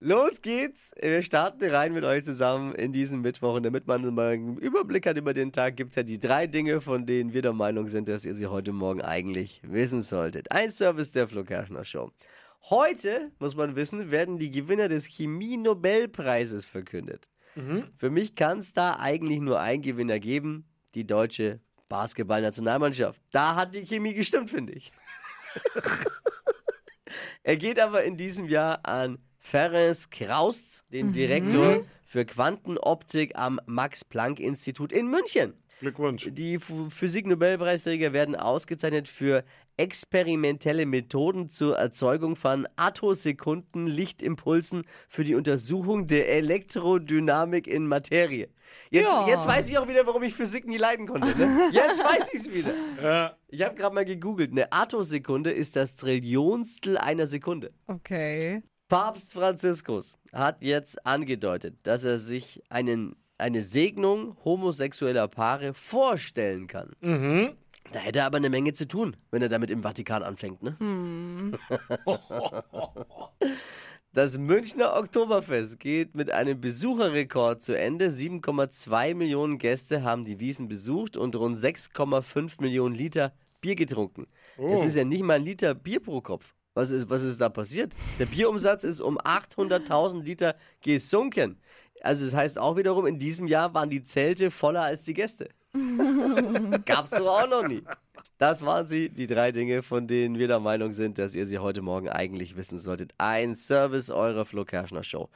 Los geht's. Wir starten rein mit euch zusammen in diesen Mittwoch. Und damit man mal einen Überblick hat über den Tag, gibt's ja die drei Dinge, von denen wir der Meinung sind, dass ihr sie heute Morgen eigentlich wissen solltet. Ein Service der Flo Kerschner Show. Heute, muss man wissen, werden die Gewinner des Chemie-Nobelpreises verkündet. Für mich kann es da eigentlich nur einen Gewinner geben, die deutsche Basketballnationalmannschaft. Da hat die Chemie gestimmt, finde ich. er geht aber in diesem Jahr an Ferenc Kraus, den Direktor für Quantenoptik am Max-Planck-Institut in München. Glückwunsch. Die Physik-Nobelpreisträger werden ausgezeichnet für experimentelle Methoden zur Erzeugung von Attosekunden Lichtimpulsen für die Untersuchung der Elektrodynamik in Materie. Jetzt, Ja. jetzt weiß ich auch wieder, warum ich Physik nie leiden konnte. Ne? Jetzt weiß ich es wieder. Ja. Ich habe gerade mal gegoogelt. Eine Attosekunde ist das Trillionstel einer Sekunde. Okay. Papst Franziskus hat jetzt angedeutet, dass er sich einen, eine Segnung homosexueller Paare vorstellen kann. Da hätte er aber eine Menge zu tun, wenn er damit im Vatikan anfängt, ne? Das Münchner Oktoberfest geht mit einem Besucherrekord zu Ende. 7,2 Millionen Gäste haben die Wiesen besucht und rund 6,5 Millionen Liter Bier getrunken. Das ist ja nicht mal ein Liter Bier pro Kopf. Was ist, was ist da passiert? Der Bierumsatz ist um 800.000 Liter gesunken. Also das heißt auch wiederum, in diesem Jahr waren die Zelte voller als die Gäste. Gab's so auch noch nie. Das waren sie, die drei Dinge, von denen wir der Meinung sind, dass ihr sie heute Morgen eigentlich wissen solltet. Ein Service eurer Flo Kerschner Show.